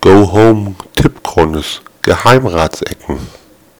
Go Home Tippchronies Geheimratsecken.